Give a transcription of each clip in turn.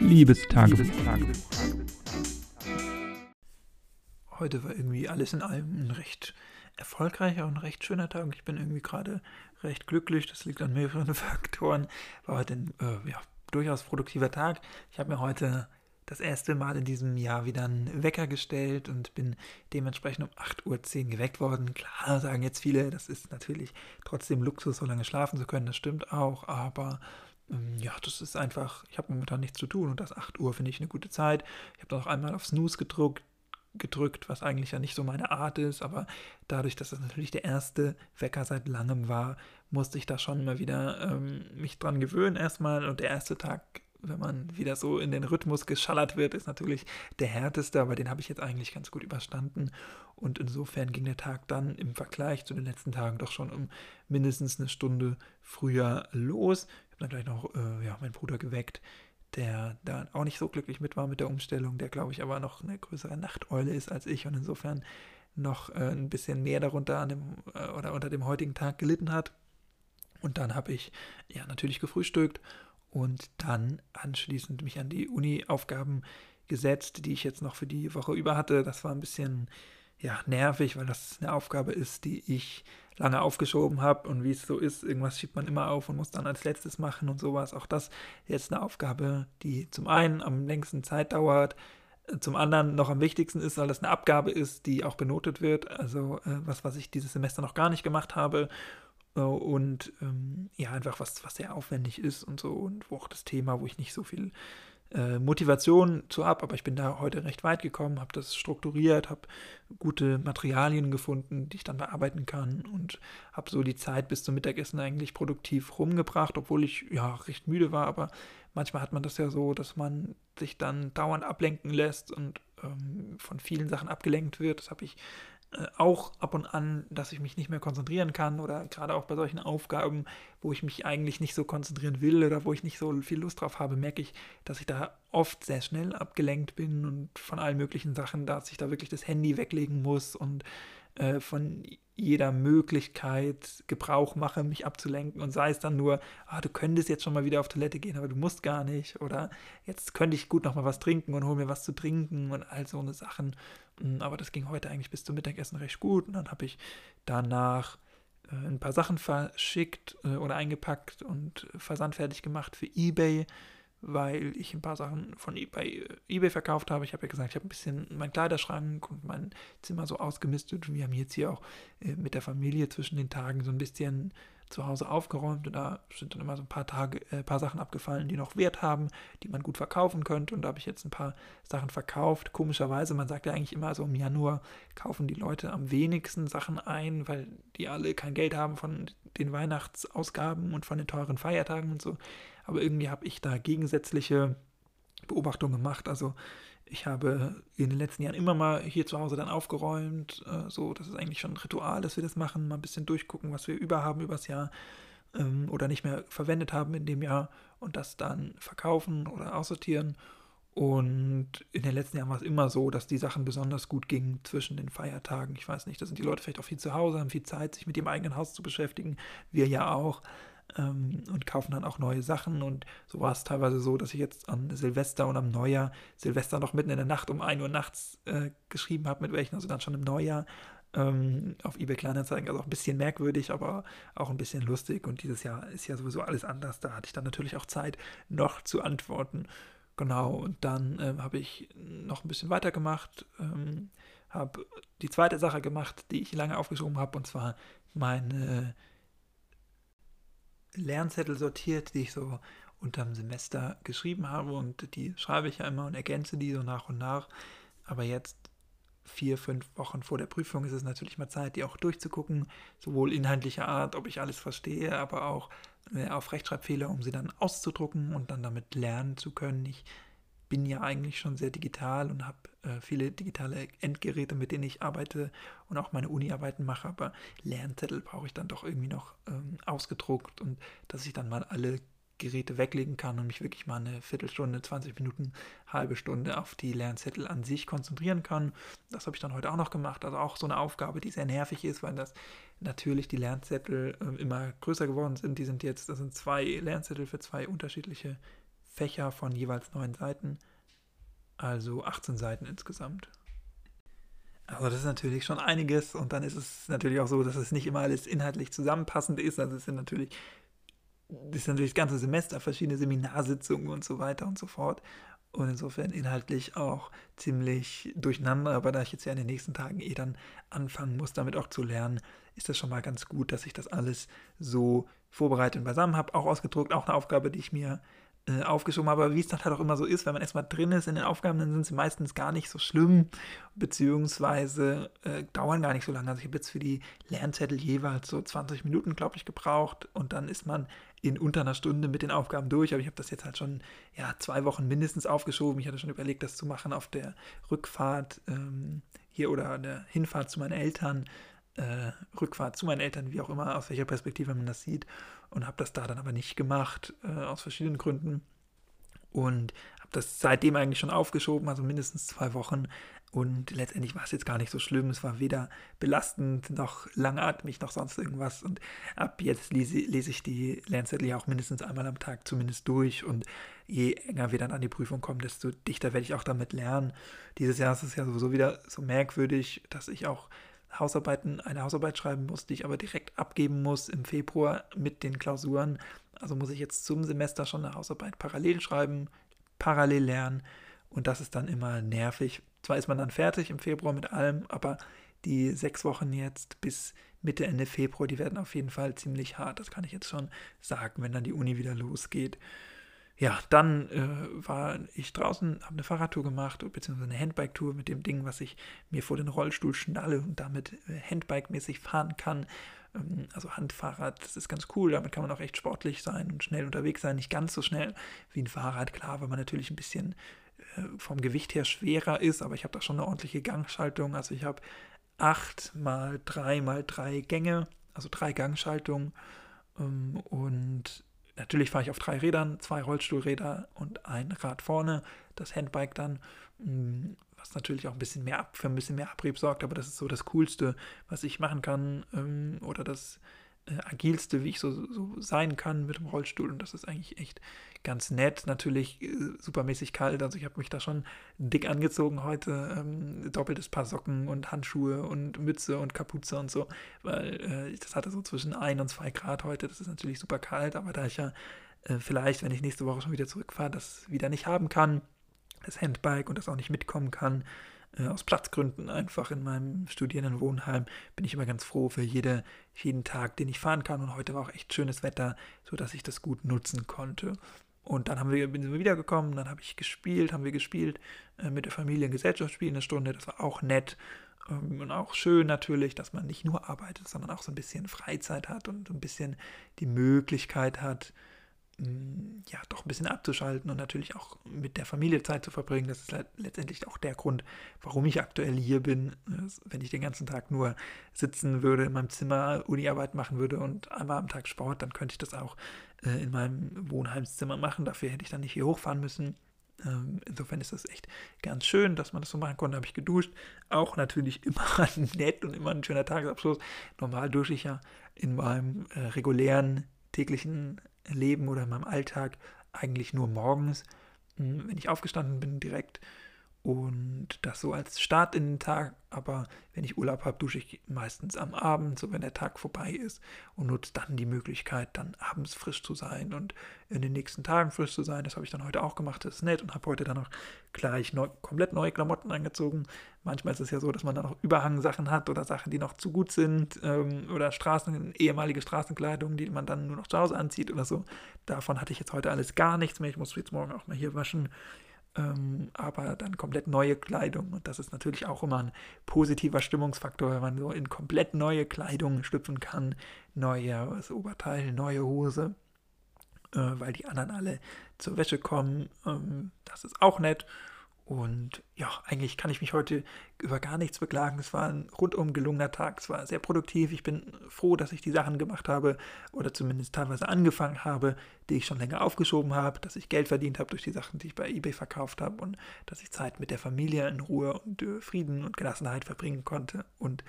Liebestagebuch. Heute war irgendwie alles in allem ein recht erfolgreicher und recht schöner Tag. Ich bin irgendwie gerade recht glücklich. Das liegt an mehreren Faktoren. War heute ein äh, ja, durchaus produktiver Tag. Ich habe mir heute das erste Mal in diesem Jahr wieder einen Wecker gestellt und bin dementsprechend um 8.10 Uhr geweckt worden. Klar, sagen jetzt viele, das ist natürlich trotzdem Luxus, so lange schlafen zu können. Das stimmt auch, aber ja, das ist einfach, ich habe momentan nichts zu tun und das 8 Uhr finde ich eine gute Zeit. Ich habe noch einmal auf Snooze gedruckt, gedrückt, was eigentlich ja nicht so meine Art ist, aber dadurch, dass das natürlich der erste Wecker seit langem war, musste ich da schon immer wieder ähm, mich dran gewöhnen erstmal und der erste Tag wenn man wieder so in den Rhythmus geschallert wird, ist natürlich der härteste, aber den habe ich jetzt eigentlich ganz gut überstanden. Und insofern ging der Tag dann im Vergleich zu den letzten Tagen doch schon um mindestens eine Stunde früher los. Ich habe dann gleich noch äh, ja, meinen Bruder geweckt, der da auch nicht so glücklich mit war mit der Umstellung, der glaube ich aber noch eine größere Nachteule ist als ich und insofern noch äh, ein bisschen mehr darunter dem äh, oder unter dem heutigen Tag gelitten hat. Und dann habe ich ja natürlich gefrühstückt und dann anschließend mich an die Uni-Aufgaben gesetzt, die ich jetzt noch für die Woche über hatte. Das war ein bisschen ja, nervig, weil das eine Aufgabe ist, die ich lange aufgeschoben habe und wie es so ist, irgendwas schiebt man immer auf und muss dann als letztes machen und sowas. Auch das jetzt eine Aufgabe, die zum einen am längsten Zeit dauert, zum anderen noch am wichtigsten ist, weil das eine Abgabe ist, die auch benotet wird. Also äh, was, was ich dieses Semester noch gar nicht gemacht habe und ähm, ja, einfach was, was sehr aufwendig ist und so und wo auch das Thema, wo ich nicht so viel äh, Motivation zu habe, aber ich bin da heute recht weit gekommen, habe das strukturiert, habe gute Materialien gefunden, die ich dann bearbeiten kann und habe so die Zeit bis zum Mittagessen eigentlich produktiv rumgebracht, obwohl ich ja recht müde war, aber manchmal hat man das ja so, dass man sich dann dauernd ablenken lässt und ähm, von vielen Sachen abgelenkt wird. Das habe ich auch ab und an, dass ich mich nicht mehr konzentrieren kann oder gerade auch bei solchen Aufgaben, wo ich mich eigentlich nicht so konzentrieren will oder wo ich nicht so viel Lust drauf habe, merke ich, dass ich da oft sehr schnell abgelenkt bin und von allen möglichen Sachen, dass ich da wirklich das Handy weglegen muss und äh, von jeder Möglichkeit Gebrauch mache, mich abzulenken und sei es dann nur, ah, du könntest jetzt schon mal wieder auf Toilette gehen, aber du musst gar nicht oder jetzt könnte ich gut noch mal was trinken und hol mir was zu trinken und all so eine Sachen. Mm, aber das ging heute eigentlich bis zum Mittagessen recht gut und dann habe ich danach äh, ein paar Sachen verschickt äh, oder eingepackt und versandfertig gemacht für eBay weil ich ein paar Sachen von e-, bei äh, eBay verkauft habe. Ich habe ja gesagt, ich habe ein bisschen meinen Kleiderschrank und mein Zimmer so ausgemistet. Und wir haben jetzt hier auch äh, mit der Familie zwischen den Tagen so ein bisschen zu Hause aufgeräumt und da sind dann immer so ein paar Tage, äh, paar Sachen abgefallen, die noch Wert haben, die man gut verkaufen könnte. Und da habe ich jetzt ein paar Sachen verkauft. Komischerweise, man sagt ja eigentlich immer so im Januar kaufen die Leute am wenigsten Sachen ein, weil die alle kein Geld haben von den Weihnachtsausgaben und von den teuren Feiertagen und so. Aber irgendwie habe ich da gegensätzliche Beobachtungen gemacht. Also ich habe in den letzten Jahren immer mal hier zu Hause dann aufgeräumt. Äh, so, das ist eigentlich schon ein Ritual, dass wir das machen. Mal ein bisschen durchgucken, was wir überhaben übers Jahr ähm, oder nicht mehr verwendet haben in dem Jahr und das dann verkaufen oder aussortieren. Und in den letzten Jahren war es immer so, dass die Sachen besonders gut gingen zwischen den Feiertagen. Ich weiß nicht, da sind die Leute vielleicht auch viel zu Hause, haben viel Zeit, sich mit ihrem eigenen Haus zu beschäftigen. Wir ja auch ähm, und kaufen dann auch neue Sachen. Und so war es teilweise so, dass ich jetzt an Silvester und am Neujahr, Silvester noch mitten in der Nacht um 1 Uhr nachts äh, geschrieben habe, mit welchen, also dann schon im Neujahr ähm, auf eBay Kleinanzeigen. Also auch ein bisschen merkwürdig, aber auch ein bisschen lustig. Und dieses Jahr ist ja sowieso alles anders. Da hatte ich dann natürlich auch Zeit, noch zu antworten. Genau, und dann ähm, habe ich noch ein bisschen weitergemacht, ähm, habe die zweite Sache gemacht, die ich lange aufgeschoben habe, und zwar meine Lernzettel sortiert, die ich so unterm Semester geschrieben habe und die schreibe ich ja immer und ergänze die so nach und nach. Aber jetzt vier, fünf Wochen vor der Prüfung ist es natürlich mal Zeit, die auch durchzugucken, sowohl inhaltlicher Art, ob ich alles verstehe, aber auch äh, auf Rechtschreibfehler, um sie dann auszudrucken und dann damit lernen zu können. Ich bin ja eigentlich schon sehr digital und habe äh, viele digitale Endgeräte, mit denen ich arbeite und auch meine Uni-Arbeiten mache, aber Lernzettel brauche ich dann doch irgendwie noch ähm, ausgedruckt und dass ich dann mal alle Geräte weglegen kann und mich wirklich mal eine Viertelstunde, 20 Minuten, halbe Stunde auf die Lernzettel an sich konzentrieren kann. Das habe ich dann heute auch noch gemacht. Also auch so eine Aufgabe, die sehr nervig ist, weil das natürlich die Lernzettel äh, immer größer geworden sind. Die sind jetzt, das sind zwei Lernzettel für zwei unterschiedliche Fächer von jeweils neun Seiten, also 18 Seiten insgesamt. Also das ist natürlich schon einiges und dann ist es natürlich auch so, dass es nicht immer alles inhaltlich zusammenpassend ist. Also es sind natürlich, das ist natürlich das ganze Semester, verschiedene Seminarsitzungen und so weiter und so fort. Und insofern inhaltlich auch ziemlich durcheinander. Aber da ich jetzt ja in den nächsten Tagen eh dann anfangen muss, damit auch zu lernen, ist das schon mal ganz gut, dass ich das alles so vorbereitet und beisammen habe. Auch ausgedruckt, auch eine Aufgabe, die ich mir äh, aufgeschoben. Aber wie es dann halt auch immer so ist, wenn man erstmal drin ist in den Aufgaben, dann sind sie meistens gar nicht so schlimm, beziehungsweise äh, dauern gar nicht so lange. Also ich habe jetzt für die Lernzettel jeweils so 20 Minuten, glaube ich, gebraucht und dann ist man in unter einer Stunde mit den Aufgaben durch. Aber ich habe das jetzt halt schon ja, zwei Wochen mindestens aufgeschoben. Ich hatte schon überlegt, das zu machen auf der Rückfahrt ähm, hier oder der Hinfahrt zu meinen Eltern. Äh, Rückfahrt zu meinen Eltern, wie auch immer, aus welcher Perspektive man das sieht und habe das da dann aber nicht gemacht, äh, aus verschiedenen Gründen. Und habe das seitdem eigentlich schon aufgeschoben, also mindestens zwei Wochen. Und letztendlich war es jetzt gar nicht so schlimm. Es war weder belastend noch langatmig noch sonst irgendwas. Und ab jetzt lese, lese ich die Lernzettel ja auch mindestens einmal am Tag zumindest durch. Und je enger wir dann an die Prüfung kommen, desto dichter werde ich auch damit lernen. Dieses Jahr ist es ja sowieso wieder so merkwürdig, dass ich auch Hausarbeiten, eine Hausarbeit schreiben muss, die ich aber direkt abgeben muss im Februar mit den Klausuren. Also muss ich jetzt zum Semester schon eine Hausarbeit parallel schreiben, parallel lernen und das ist dann immer nervig. Zwar ist man dann fertig im Februar mit allem, aber die sechs Wochen jetzt bis Mitte, Ende Februar, die werden auf jeden Fall ziemlich hart. Das kann ich jetzt schon sagen, wenn dann die Uni wieder losgeht ja, dann äh, war ich draußen, habe eine Fahrradtour gemacht, beziehungsweise eine Handbike-Tour mit dem Ding, was ich mir vor den Rollstuhl schnalle und damit äh, Handbike-mäßig fahren kann. Ähm, also Handfahrrad, das ist ganz cool, damit kann man auch echt sportlich sein und schnell unterwegs sein. Nicht ganz so schnell wie ein Fahrrad, klar, weil man natürlich ein bisschen äh, vom Gewicht her schwerer ist, aber ich habe da schon eine ordentliche Gangschaltung. Also ich habe 8 mal 3 mal 3 Gänge, also drei Gangschaltungen ähm, und Natürlich fahre ich auf drei Rädern, zwei Rollstuhlräder und ein Rad vorne, das Handbike dann, mm, was natürlich auch ein bisschen mehr für ein bisschen mehr Abrieb sorgt, aber das ist so das Coolste, was ich machen kann ähm, oder das äh, agilste, wie ich so, so sein kann mit dem Rollstuhl und das ist eigentlich echt ganz nett. Natürlich äh, supermäßig kalt, also ich habe mich da schon dick angezogen heute. Ähm, doppeltes Paar Socken und Handschuhe und Mütze und Kapuze und so, weil äh, das hatte so zwischen 1 und 2 Grad heute. Das ist natürlich super kalt, aber da ich ja äh, vielleicht, wenn ich nächste Woche schon wieder zurückfahre, das wieder nicht haben kann, das Handbike und das auch nicht mitkommen kann, äh, aus Platzgründen einfach in meinem Studierendenwohnheim bin ich immer ganz froh für jede, jeden Tag, den ich fahren kann. Und heute war auch echt schönes Wetter, sodass ich das gut nutzen konnte. Und dann haben wir, sind wir wiedergekommen, dann habe ich gespielt, haben wir gespielt, äh, mit der Familie ein Gesellschaftsspiel eine Stunde, das war auch nett. Ähm, und auch schön natürlich, dass man nicht nur arbeitet, sondern auch so ein bisschen Freizeit hat und ein bisschen die Möglichkeit hat, ja, doch ein bisschen abzuschalten und natürlich auch mit der Familie Zeit zu verbringen. Das ist letztendlich auch der Grund, warum ich aktuell hier bin. Wenn ich den ganzen Tag nur sitzen würde, in meinem Zimmer Uniarbeit machen würde und einmal am Tag Sport, dann könnte ich das auch äh, in meinem Wohnheimszimmer machen. Dafür hätte ich dann nicht hier hochfahren müssen. Ähm, insofern ist das echt ganz schön, dass man das so machen konnte. Habe ich geduscht. Auch natürlich immer nett und immer ein schöner Tagesabschluss. Normal dusche ich ja in meinem äh, regulären täglichen Leben oder in meinem Alltag eigentlich nur morgens, hm, wenn ich aufgestanden bin direkt und das so als Start in den Tag. Aber wenn ich Urlaub habe, dusche ich meistens am Abend, so wenn der Tag vorbei ist und nutze dann die Möglichkeit, dann abends frisch zu sein und in den nächsten Tagen frisch zu sein. Das habe ich dann heute auch gemacht, das ist nett und habe heute dann auch gleich neu, komplett neue Klamotten angezogen. Manchmal ist es ja so, dass man dann auch Überhangsachen hat oder Sachen, die noch zu gut sind ähm, oder Straßen, ehemalige Straßenkleidung, die man dann nur noch zu Hause anzieht oder so. Davon hatte ich jetzt heute alles gar nichts mehr. Ich muss jetzt morgen auch mal hier waschen ähm, aber dann komplett neue Kleidung. Und das ist natürlich auch immer ein positiver Stimmungsfaktor, wenn man so in komplett neue Kleidung schlüpfen kann. Neues Oberteil, neue Hose, äh, weil die anderen alle zur Wäsche kommen. Ähm, das ist auch nett. Und ja, eigentlich kann ich mich heute über gar nichts beklagen. Es war ein rundum gelungener Tag. Es war sehr produktiv. Ich bin froh, dass ich die Sachen gemacht habe oder zumindest teilweise angefangen habe, die ich schon länger aufgeschoben habe, dass ich Geld verdient habe durch die Sachen, die ich bei eBay verkauft habe und dass ich Zeit mit der Familie in Ruhe und äh, Frieden und Gelassenheit verbringen konnte. Und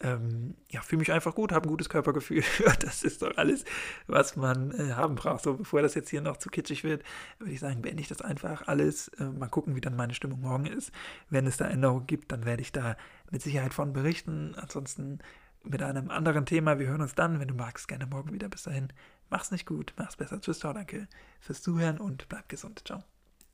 ähm, ja, fühle mich einfach gut, habe ein gutes Körpergefühl. das ist doch alles, was man äh, haben braucht. So, bevor das jetzt hier noch zu kitschig wird, würde ich sagen, beende ich das einfach alles. Äh, mal gucken, wie dann meine Stimmung morgen ist. Wenn es da Änderungen gibt, dann werde ich da mit Sicherheit von berichten. Ansonsten mit einem anderen Thema. Wir hören uns dann, wenn du magst, gerne morgen wieder. Bis dahin, mach's nicht gut, mach's besser. Tschüss, ciao, danke fürs Zuhören und bleib gesund. Ciao.